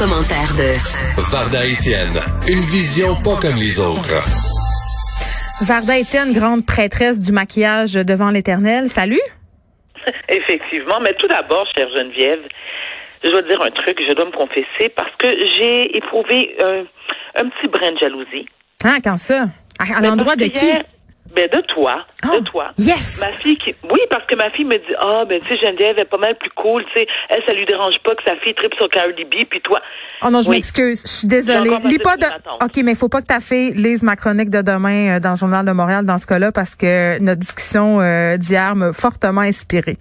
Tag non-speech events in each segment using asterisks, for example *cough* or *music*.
commentaire de Varda Étienne, une vision pas comme les autres. Varda Étienne, grande prêtresse du maquillage devant l'éternel. Salut. *laughs* Effectivement, mais tout d'abord, chère Geneviève, je dois te dire un truc, je dois me confesser, parce que j'ai éprouvé euh, un petit brin de jalousie. Hein, quand ça? À, l'endroit de qui? hier- ben de toi, Oh, de toi. yes! Ma fille qui, oui, parce que ma fille me dit, ah ben tu sais Geneviève est pas mal plus cool, tu sais, elle ça lui dérange pas que sa fille tripe sur Cardi B, puis toi. Oh non, je Oui. m'excuse. Je suis désolée. Lis pas de. OK, mais il faut pas que ta fille lise ma chronique de demain euh, dans le Journal de Montréal dans ce cas-là parce que notre discussion euh, d'hier m'a fortement inspirée.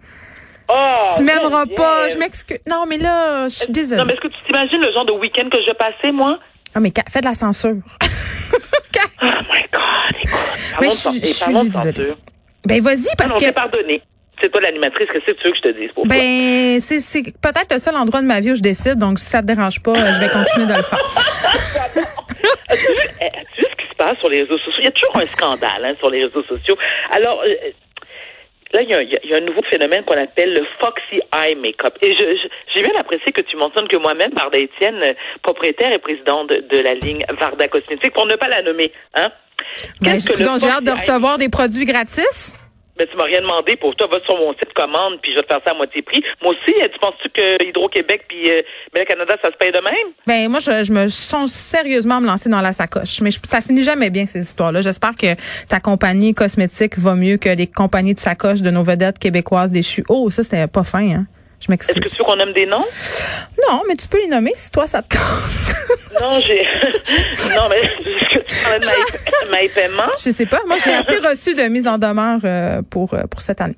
Oh, tu m'aimeras pas. Je m'excuse. Non, mais là, je suis désolée. Non, mais est-ce que tu t'imagines le genre de week-end que je passais, moi? Ah, mais fais de la censure. *laughs* Oh my God, écoute. Parlons je parlons de censure. ben, vas-y, Ah parce non, que. c'est pardonné. C'est toi l'animatrice, qu'est-ce que tu veux que je te dise pour? Ben, c'est c'est peut-être le seul endroit de ma vie où je décide, donc si ça te dérange pas, je vais continuer de le faire. *laughs* As-tu vu, eh, vu ce qui se passe sur les réseaux sociaux? Il y a toujours un scandale hein, sur les réseaux sociaux. Alors, euh, là, il y, a, il y a- un nouveau phénomène qu'on appelle le Foxy Eye Makeup. Et je, je- j'ai bien apprécié que tu mentionnes que moi-même, Varda Étienne, euh, propriétaire et présidente de, de la ligne Varda Cosmétique, pour ne pas la nommer, hein? Ben, Qu'est-ce que le j'ai hâte de Eye- recevoir des produits gratis. Mais tu m'as rien demandé pour toi. Va sur mon site commande, puis je vais te faire ça à moitié prix. Moi aussi, euh, tu penses-tu que Hydro-Québec puis euh, Bel Canada, ça se paye de même? Ben moi, je, je me sens sérieusement à me lancer dans la sacoche. Mais je- ça finit jamais bien, ces histoires-là. J'espère que ta compagnie cosmétique va mieux que les compagnies de sacoche de nos vedettes québécoises déchues. Oh, ça, c'était pas fin, hein? Je Est-ce que m'excuse. tu veux qu'on nomme des noms? Non, mais tu peux les nommer si toi, ça te tente. Non, j'ai. *laughs* non, mais est-ce que tu parlais de Maï Paiement? Je sais pas. Moi, j'ai assez reçu de mise en demeure euh, pour, euh, pour cette année.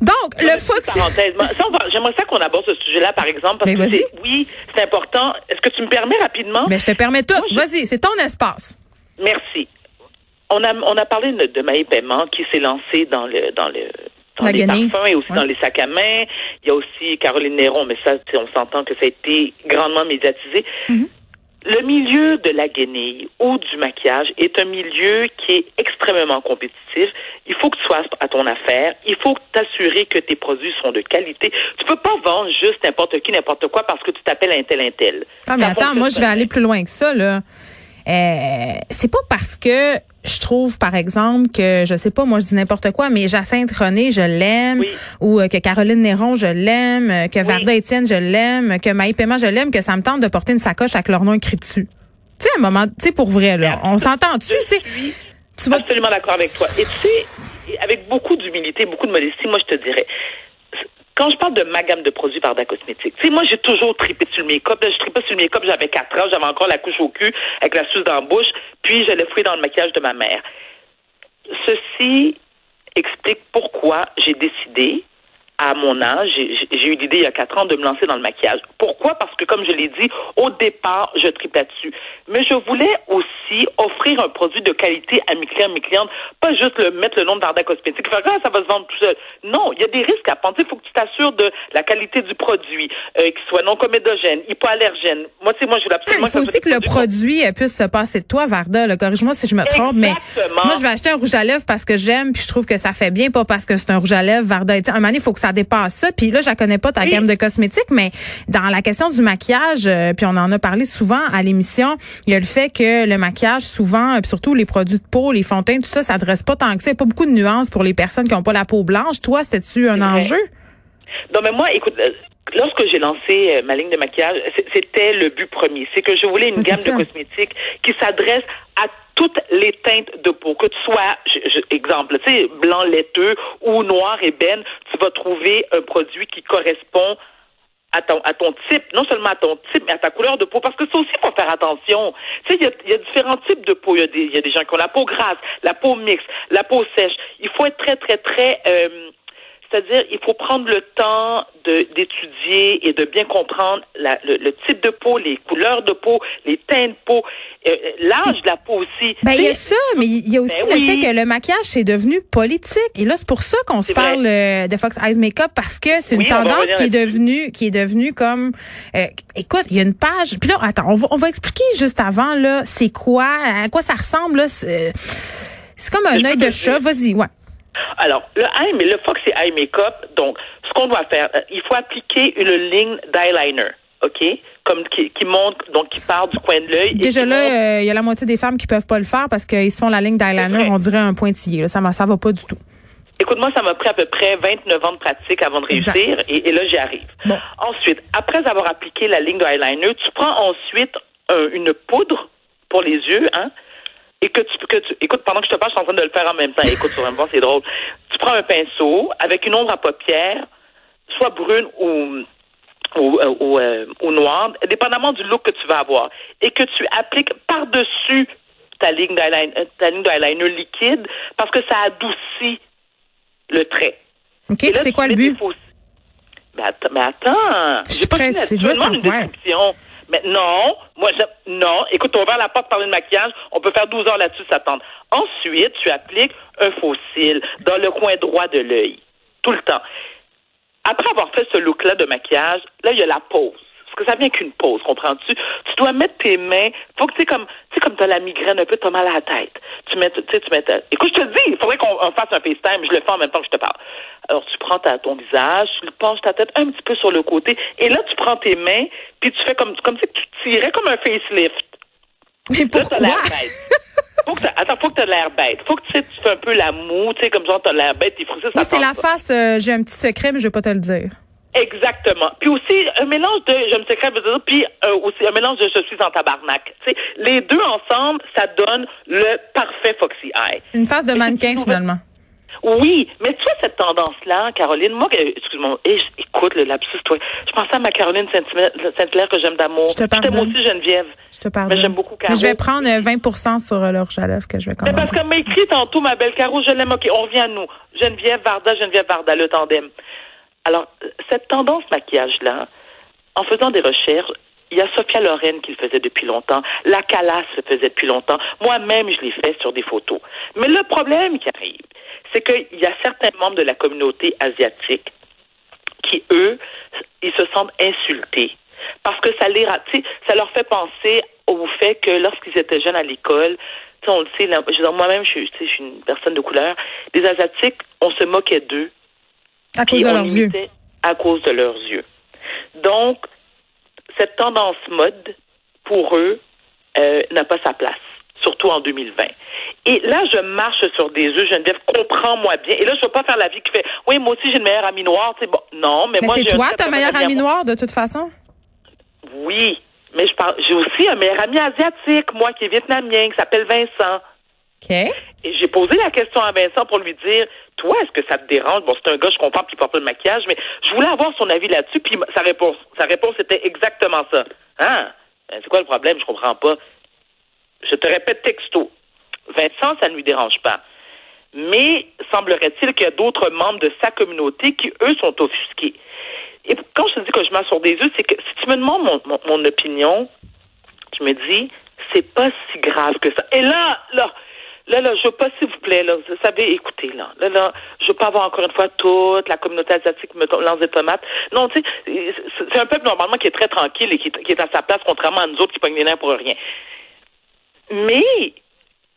Donc, le Fox... J'aimerais ça qu'on aborde ce sujet-là, par exemple, parce Mais que c'est, oui, c'est important. Est-ce que tu me permets rapidement? Ben, je te permets tout. Je- Vas-y, c'est ton espace. Merci. On a, on a parlé de, de Maï Paiement qui s'est lancée dans le, dans le, dans La les guenille. parfums et aussi Ouais. dans les sacs à main. Il y a aussi Caroline Néron, mais ça, on s'entend que ça a été grandement médiatisé. Mm-hmm. Le milieu de la guenille ou du maquillage est un milieu qui est extrêmement compétitif. Il faut que tu sois à ton affaire. Il faut t'assurer que tes produits sont de qualité. Tu peux pas vendre juste n'importe qui, n'importe quoi parce que tu t'appelles un tel, un tel. Ah, mais Ça attends, moi, je vais aller plus loin que ça, là. Euh, c'est pas parce que je trouve, par exemple, que, je sais pas, moi, je dis n'importe quoi, mais Jacinthe René, je l'aime, Oui. ou euh, que Caroline Néron, je l'aime, euh, que Varda Étienne, je l'aime, que Maï Paiement, je l'aime, que ça me tente de porter une sacoche avec leur nom écrit dessus. Tu sais, un moment, tu sais, pour vrai, là, on s'entend-tu, Je tu sais, tu vas... absolument d'accord avec toi. Et tu sais, avec beaucoup d'humilité, beaucoup de modestie, moi, je te dirais, quand je parle de ma gamme de produits Varda Cosmétique, tu sais, moi, j'ai toujours tripé sur le make-up. Je tripais sur le make-up, j'avais 4 ans, j'avais encore la couche au cul avec la suce dans la bouche, puis je l'ai fouillé dans le maquillage de ma mère. Ceci explique pourquoi j'ai décidé, à mon âge, j'ai eu l'idée il y a quatre ans de me lancer dans le maquillage. Pourquoi? Parce que, comme je l'ai dit, au départ, je tripe là-dessus. Mais je voulais aussi offrir un produit de qualité à mes clients, mes clientes, pas juste le, mettre le nom de Varda Cosmétique, faire ah, ça va se vendre tout seul. Non, il y a des risques à prendre. Il faut que tu t'assures de la qualité du produit, euh, qu'il soit non comédogène, hypoallergène. Moi, tu sais, moi, je voulais absolument Il faut aussi que le produit euh, puisse se passer de toi, Varda. Corrige-moi si je me trompe, mais moi, je vais acheter un rouge à lèvres parce que j'aime, puis je trouve que ça fait bien, pas parce que c'est un rouge à lèvres, Varda. À un moment il faut que ça dépasse ça. Puis là, je la connais pas ta Oui. gamme de cosmétiques, mais dans la question du maquillage, euh, puis on en a parlé souvent à l'émission, il y a le fait que le maquillage, souvent, euh, puis surtout les produits de peau, les teint, tout ça, ça s'adresse pas tant que ça. Il y a pas beaucoup de nuances pour les personnes qui ont pas la peau blanche. Toi, c'était-tu un enjeu? Non, mais moi, écoute, euh, lorsque j'ai lancé ma ligne de maquillage, c'était le but premier. C'est que je voulais une Oui, gamme de cosmétiques qui s'adresse à toutes les teintes de peau. Que tu sois, je- je- exemple, tu sais, blanc laiteux ou noir ébène, tu vas trouver un produit qui correspond à ton, à ton type, non seulement à ton type, mais à ta couleur de peau. Parce que ça aussi, il faut faire attention. Tu sais, il y a, y a différents types de peau. Il y, a des, y a des gens qui ont la peau grasse, la peau mixte, la peau sèche. Il faut être très, très, très... euh, c'est-à-dire il faut prendre le temps d'étudier et de bien comprendre la- le, le type de peau, les couleurs de peau, les teints de peau, euh, euh, l'âge de la peau aussi. Ben, il y a ça, mais il y a aussi Ben le oui. fait que le maquillage, c'est devenu politique. Et là, c'est pour ça qu'on se vrai. parle euh, de Fox Eyes Makeup, parce que c'est une Oui, tendance qui est devenue, qui est devenue comme, euh, écoute, il y a une page, puis là, attends, on va, on va expliquer juste avant, là, c'est quoi, à quoi ça ressemble, là, c'est comme un œil de chat, vas-y, ouais. Alors, le eye, mais le Fox et Eye Makeup, donc, ce qu'on doit faire, euh, il faut appliquer une ligne d'eyeliner, OK? Comme qui, qui monte, donc qui part du coin de l'œil. et Déjà là, euh, il y a la moitié des femmes qui peuvent pas le faire parce qu'ils se font la ligne d'eyeliner, on dirait un pointillé, là, ça, m'a- ça va pas du tout. Écoute-moi, ça m'a pris à peu près 29 ans de pratique avant de Exact. réussir, et, et là, j'y arrive. Bon. Ensuite, après avoir appliqué la ligne d'eyeliner, tu prends ensuite un- une poudre pour les yeux, hein, et que tu, que tu, écoute, pendant que je te parle, je suis en train de le faire en même temps. Écoute, tu vas me voir, c'est drôle. Tu prends un pinceau avec une ombre à paupières, soit brune ou ou, ou, euh, ou noire, dépendamment du look que tu vas avoir, et que tu appliques par-dessus ta ligne d'eyeliner, euh, ta ligne d'eyeliner liquide, parce que ça adoucit le trait. OK, là, c'est quoi le but? faux- Mais attends, mais attends. Je suis pressée, je veux une savoir. description. Mais non, moi, je, non. Écoute, on va ouvert la porte parler de maquillage. On peut faire 12 heures là-dessus, ça tente. Ensuite, tu appliques un cil dans le coin droit de l'œil. Tout le temps. Après avoir fait ce look-là de maquillage, là, il y a la pose. Parce que ça vient qu'une pause, comprends-tu? Tu dois mettre tes mains. Faut que tu sais comme, tu sais comme t'as la migraine un peu, t'as mal à la tête. Tu mets, tu sais, tu mets. ta- Écoute, je te dis, il faudrait qu'on on fasse un FaceTime. Je le fais en même temps que je te parle. Alors, tu prends ta, ton visage, tu penches ta tête un petit peu sur le côté, et là, tu prends tes mains, puis tu fais comme, comme si tu tirais comme un facelift. Mais Là, pourquoi? bête. Faut que attends, faut que t'aies l'air bête. Faut que tu sais, tu fais un peu la moue, tu sais, comme genre t'as l'air bête, t'es frustré, Moi, c'est la face, euh, j'ai un petit secret, mais je vais pas te le dire. Exactement. Puis aussi, un mélange de je me secrète, puis euh, aussi un mélange de je suis en tabarnak. Les deux ensemble, ça donne le parfait Foxy Eye. Une face de Mais mannequin, finalement. Oui, mais tu vois cette tendance-là, Caroline, moi, que- excuse-moi, eh, écoute le lapsus, toi, je pensais à ma Caroline Saint- Saint-Hilaire que j'aime d'amour. Je te t'aime pardonne. aussi Geneviève. Je te pardonne. Mais j'aime beaucoup Mais Caro. je vais prendre euh, 20% sur euh, à lèvres que je vais Mais parce qu'elle m'a écrit tantôt, ma belle Caro, je l'aime. OK, on revient à nous. Geneviève Varda, Geneviève Varda, le tandem. Alors, cette tendance maquillage-là, en faisant des recherches, il y a Sophia Loren qui le faisait depuis longtemps. La Calas le faisait depuis longtemps. Moi-même, je l'ai fait sur des photos. Mais le problème qui arrive, c'est qu'il y a certains membres de la communauté asiatique qui, eux, ils se sentent insultés. Parce que ça les, ça leur fait penser au fait que lorsqu'ils étaient jeunes à l'école, on le sait, moi-même, je, je suis une personne de couleur, les Asiatiques, on se moquait d'eux. À cause de leurs yeux. À cause de leurs yeux. Donc, cette tendance mode, pour eux, euh, n'a pas sa place, surtout en 2020. Et là, je marche sur des œufs, Geneviève, comprends-moi bien. Et là, je ne veux pas faire la vie qui fait, oui, moi aussi, j'ai une meilleure amie noire. Bon, non, mais, Mais moi, c'est toi ta meilleure amie noire, de toute façon? Oui, mais je parle, j'ai aussi un meilleur ami asiatique, moi, qui est vietnamien, qui s'appelle Vincent. OK. Et j'ai posé la question à Vincent pour lui dire, toi, est-ce que ça te dérange? Bon, c'est un gars, je comprends, il porte pas de maquillage, mais je voulais avoir son avis là-dessus, puis sa réponse, sa réponse était exactement ça. Hein? Ben, c'est quoi le problème? Je comprends pas. Je te répète texto. Vincent, ça ne lui dérange pas. Mais semblerait-il qu'il y a d'autres membres de sa communauté qui, eux, sont offusqués. Et quand je te dis que je marche sur des œufs, c'est que si tu me demandes mon, mon, mon opinion, je me dis, c'est pas si grave que ça. Et là, là, là, là, je veux pas, s'il vous plaît, là, vous savez, écoutez, là, là, là, je veux pas avoir encore une fois toute la communauté asiatique me lance des tomates. Non, tu sais, c'est un peuple normalement qui est très tranquille et qui, qui est à sa place, contrairement à nous autres qui pognent les nerfs pour rien. Mais,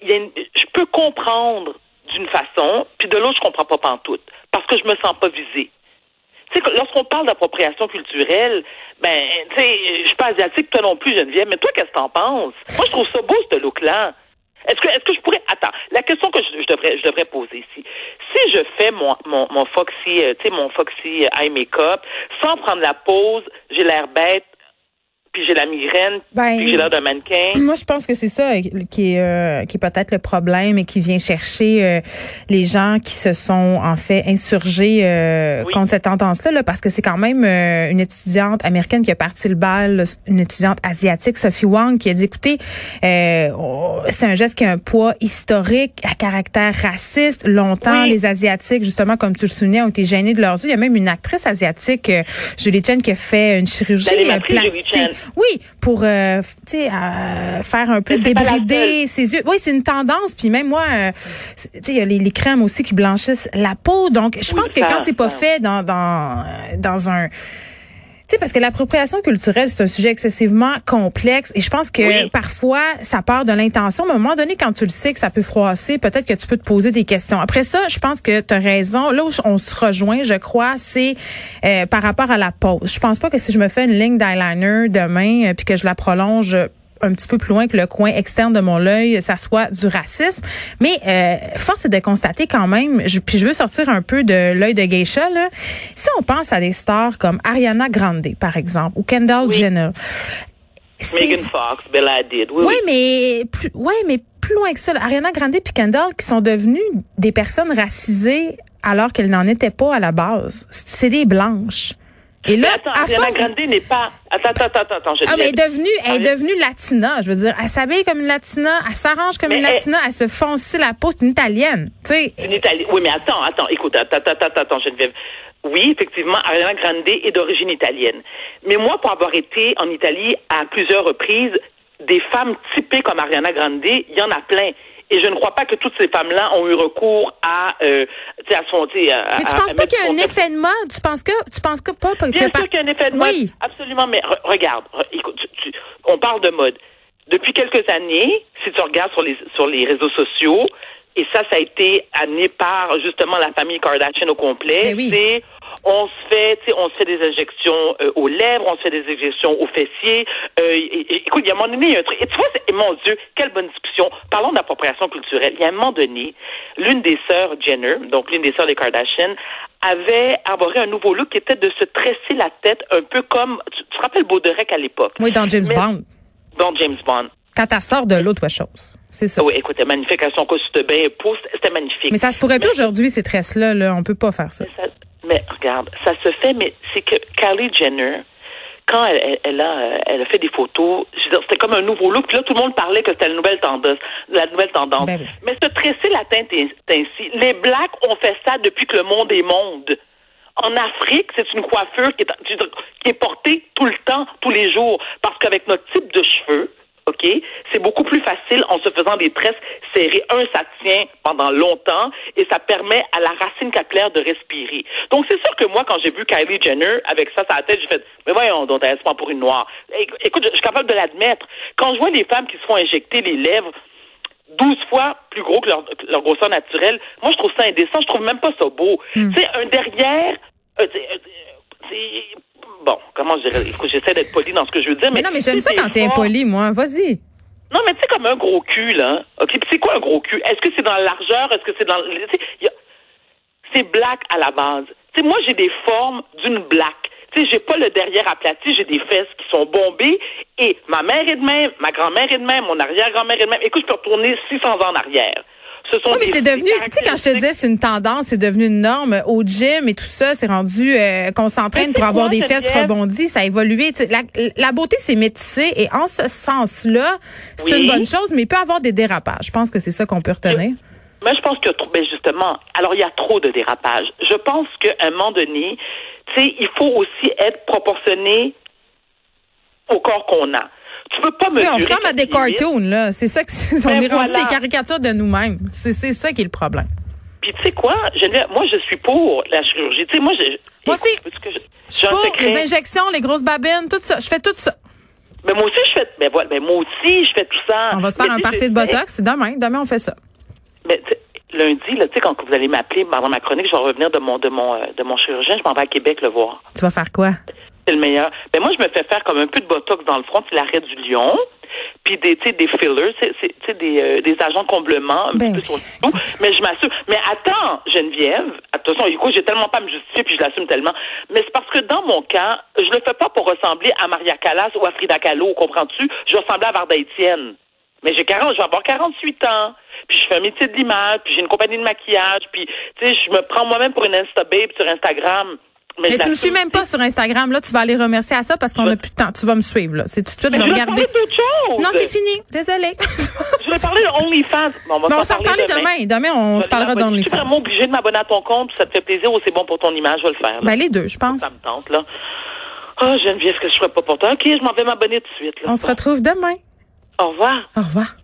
il y a une- je peux comprendre d'une façon, puis de l'autre, je comprends pas pantoute, parce que je me sens pas visée. Tu sais, lorsqu'on parle d'appropriation culturelle, ben, tu sais, je suis pas asiatique, toi non plus, Geneviève, mais toi, qu'est-ce que t'en penses? Moi, je trouve ça beau, ce look-là. Est-ce que, est-ce que je pourrais, attends, la question que je, devrais, je devrais poser ici. Si je fais mon, mon, mon Foxy, euh, tu sais, mon Foxy eye make-up, sans prendre la pause, j'ai l'air bête, puis j'ai la migraine, Ben, puis j'ai l'air d'un mannequin. Moi, je pense que c'est ça euh, qui est, euh, qui est peut-être le problème et qui vient chercher euh, les gens qui se sont en fait insurgés euh, Oui. contre cette tendance-là, là, parce que c'est quand même euh, une étudiante américaine qui a parti le bal, une étudiante asiatique, Sophie Wang, qui a dit, écoutez, euh, oh, c'est un geste qui a un poids historique, à caractère raciste. Longtemps, Oui. les Asiatiques, justement, comme tu le soulignais, ont été gênés de leurs yeux. Il y a même une actrice asiatique, Julie Chen, qui a fait une chirurgie plastique. Oui, pour euh, f- tu sais euh, faire un peu débrider ses yeux. Oui, c'est une tendance. Puis même moi, euh, c'est- tu sais, il y a les, les crèmes aussi qui blanchissent la peau. Donc, je Oui, pense que quand c'est pas fait dans dans euh, dans un tu sais, parce que l'appropriation culturelle, c'est un sujet excessivement complexe et je pense que Oui. parfois, ça part de l'intention, mais à un moment donné, quand tu le sais que ça peut froisser, peut-être que tu peux te poser des questions. Après ça, je pense que tu as raison. Là où on se rejoint, je crois, c'est euh, par rapport à la pose. Je pense pas que si je me fais une ligne d'eyeliner demain euh, puis que je la prolonge un petit peu plus loin que le coin externe de mon œil, ça soit du racisme. Mais euh, force est de constater quand même, je, puis je veux sortir un peu de l'œil de geisha, là. si on pense à des stars comme Ariana Grande, par exemple, ou Kendall Oui. Jenner, Megan Fox, Bella Hadid. Oui, oui, oui. mais plus, ouais, mais plus loin que ça. là. Ariana Grande et Kendall qui sont devenues des personnes racisées alors qu'elles n'en étaient pas à la base. C'est des blanches. Et là, Mais attends, Ariana force Grande n'est pas. Attends, attends, attends, attends. Je ah, mais elle est devenue, elle est devenue latina. Je veux dire, elle s'habille comme une latina, elle s'arrange comme Mais une elle- latina, elle se fonce la peau, c'est une italienne. Tu sais, Une Italienne. Oui, mais attends, attends, écoute, attends, attends, attends, attends, Geneviève. Oui, effectivement, Ariana Grande est d'origine italienne. Mais moi, pour avoir été en Italie à plusieurs reprises, des femmes typées comme Ariana Grande, il y en a plein. Et je ne crois pas que toutes ces femmes-là ont eu recours à, euh, tu sais, à son, tu sais, à- mais tu à- penses pas qu'il y a un effet de mode? Tu penses que, tu penses que pas, Bien sûr qu'il y a un effet de mode. Oui. Absolument, mais re- regarde, re- écoute, tu- tu- on parle de mode. Depuis quelques années, si tu regardes sur les, sur les réseaux sociaux, et ça, ça a été amené par justement la famille Kardashian au complet, Ben oui. c'est on se fait, tu sais, on se fait des injections euh, aux lèvres, on se fait des injections aux fessiers. Euh, et- et- écoute, il y a un moment donné, il y a un truc. Et tu vois, mon Dieu, quelle bonne discussion. Parlons d'appropriation culturelle. Il y a un moment donné, l'une des sœurs Jenner, donc l'une des sœurs des Kardashian, avait arboré un nouveau look qui était de se tresser la tête un peu comme, tu, tu te rappelles Baudelaire à l'époque, Oui, dans James Mais- Bond. dans James Bond. Quand elle sort de l'autre chose. C'est ça. Oui, écoute, elle magnifique avec son costume de bain, c'était magnifique. Mais ça se pourrait plus aujourd'hui, ces tresses-là, là. On peut pas faire ça. Mais, regarde, ça se fait, mais c'est que Kylie Jenner, quand elle, elle- elle a, euh, elle a fait des photos, c'était comme un nouveau look. Puis là, tout le monde parlait que c'était la nouvelle tendance. La nouvelle tendance. Ben oui. Mais se tresser la teinte est- ainsi. Les Blacks ont fait ça depuis que le monde est monde. En Afrique, c'est une coiffure qui est, qui est portée tout le temps, tous les jours. Parce qu'avec notre type de cheveux, OK, c'est beaucoup plus facile en se faisant des tresses serrées. Un, ça tient pendant longtemps et ça permet à la racine capillaire de respirer. Donc, c'est sûr que moi, quand j'ai vu Kylie Jenner avec ça sur la tête, j'ai fait, mais voyons, donc, elle se prend pour une noire. Éc- Écoute, je suis capable de l'admettre. Quand je vois les femmes qui se font injecter les lèvres 12 fois plus gros que leur, leur grosseur naturelle, moi, je trouve ça indécent. Je trouve même pas ça beau. Hmm. Tu sais, un derrière, c'est- c'est- bon, comment je dirais, écoute, j'essaie d'être poli dans ce que je veux dire, mais, Mais non, mais j'aime ça sais, quand t'es impoli, moi. Vas-y. non, mais tu sais, comme un gros cul, là. OK, puis c'est quoi un gros cul? Est-ce que c'est dans la largeur? Est-ce que c'est dans... a- C'est black à la base. Tu sais, moi, j'ai des formes d'une black. Tu sais, j'ai pas le derrière aplati, j'ai des fesses qui sont bombées. Et ma mère est de même, ma grand-mère est de même, mon arrière-grand-mère est de même. Écoute, je peux retourner 600 ans en arrière. Ce sont Oui, mais c'est devenu, tu sais, quand je te disais c'est une tendance, c'est devenu une norme au gym et tout ça, c'est rendu euh, qu'on s'entraîne Mais pour avoir quoi, des fesses rebondies, ça a évolué. La, la beauté, c'est métissé et en ce sens-là, c'est Oui. une bonne chose, mais il peut y avoir des dérapages. Je pense que c'est ça qu'on peut retenir. Moi, je pense que trop- ben justement, alors il y a trop de dérapage. Je pense qu'à un moment donné, tu sais, il faut aussi être proportionné au corps qu'on a. Tu peux pas me Oui, on ressemble à des cartoons, là. C'est ça que c'est, on Ben est rendu voilà. des caricatures de nous-mêmes. C'est, c'est ça qui est le problème. Puis tu sais quoi, Geneviève, moi je suis pour la chirurgie. Tu sais, moi, je, Moi aussi. je- Je suis pour secret. les injections, les grosses babines, tout ça. Je fais tout ça. Mais moi aussi, je fais. Ben voilà, ben moi aussi, je fais tout ça. On va se faire Mais un party de botox. Demain. Demain, on fait ça. Mais lundi, là, tu sais, quand vous allez m'appeler pendant ma chronique, je vais revenir de mon de mon euh, de mon chirurgien, je m'en vais à Québec le voir. Tu vas faire quoi? C'est le meilleur. Ben moi, je me fais faire comme un peu de botox dans le front, c'est l'arrêt du lion. Puis des, tu sais, des fillers, c'est, c'est, tu sais, des, euh, des agents de comblement, un Ben petit peu sur le. Mais je m'assure. Mais attends, Geneviève, attention, écoute, j'ai tellement pas à me justifier, puis je l'assume tellement. Mais c'est parce que dans mon cas, je le fais pas pour ressembler à Maria Callas ou à Frida Kahlo, comprends-tu? Je ressemble à Varda Étienne. Mais j'ai 40, je vais avoir 48 ans. Puis je fais un métier de l'image, puis j'ai une compagnie de maquillage, puis tu sais, je me prends moi-même pour une Insta babe sur Instagram. Mais je tu me suis même pas sur Instagram. Là, tu vas aller remercier à ça parce qu'on a plus de temps. Tu vas me suivre, là. C'est tout de suite, Mais je vais regarder. parler d'autre chose. Non, c'est fini. Désolée. *laughs* Je voulais parler de OnlyFans. On va Mais s'en reparler demain. Demain, on se parlera Je suis d'OnlyFans. vraiment obligée de m'abonner à ton compte, ça te fait plaisir ou c'est bon pour ton image, je vais le faire. Ben, les deux, je pense. Ça me tente, là. Ah, Geneviève, ce que je ferais pas pour toi? OK, je m'en vais m'abonner tout de suite. Là. On se retrouve demain. Au revoir. Au revoir.